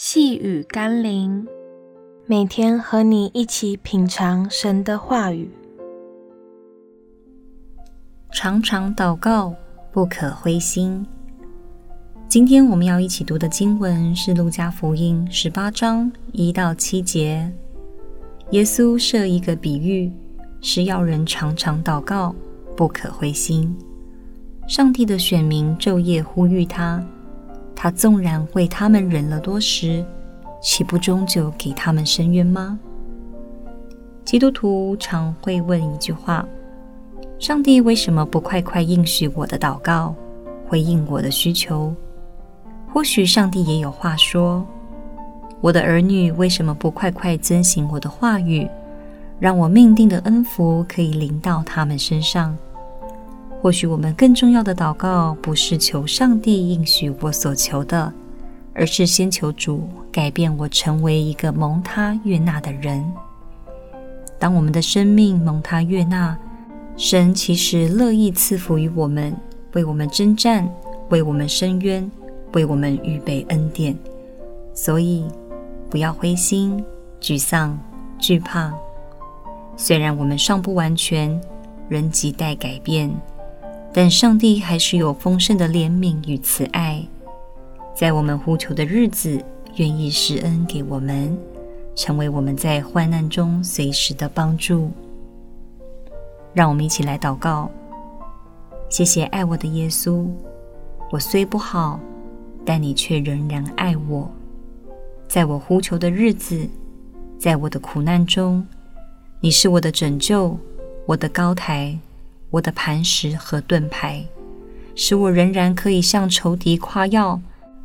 细雨甘霖，每天和你一起品尝神的话语，常常祷告，不可灰心。今天我们要一起读的经文是《路加福音》十八章一到七节。耶稣设一个比喻，是要人常常祷告，不可灰心。上帝的选民昼夜呼吁他。他纵然为他们忍了多时，岂不终究给他们伸冤吗？基督徒常会问一句话：上帝为什么不快快应许我的祷告，回应我的需求？或许上帝也有话说：我的儿女为什么不快快遵行我的话语，让我命定的恩福可以临到他们身上？或许我们更重要的祷告，不是求上帝应许我所求的，而是先求主改变我，成为一个蒙他悦纳的人。当我们的生命蒙他悦纳，神其实乐意赐福于我们，为我们征战，为我们伸冤，为我们预备恩典。所以，不要灰心、沮丧、惧怕。虽然我们尚不完全，仍亟待改变。但上帝还是有丰盛的怜悯与慈爱，在我们呼求的日子，愿意施恩给我们，成为我们在患难中随时的帮助。让我们一起来祷告：谢谢爱我的耶稣，我虽不好，但你却仍然爱我。在我呼求的日子，在我的苦难中，你是我的拯救，我的高台。我的磐石和盾牌，使我仍然可以向仇敌夸耀，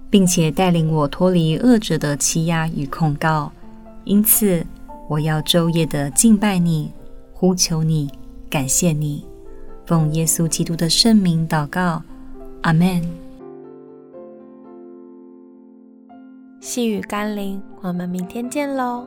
并且带领我脱离恶者的欺压与控告。因此，我要昼夜的敬拜你，呼求你，感谢你，奉耶稣基督的圣名祷告，阿门。细雨甘霖，我们明天见喽。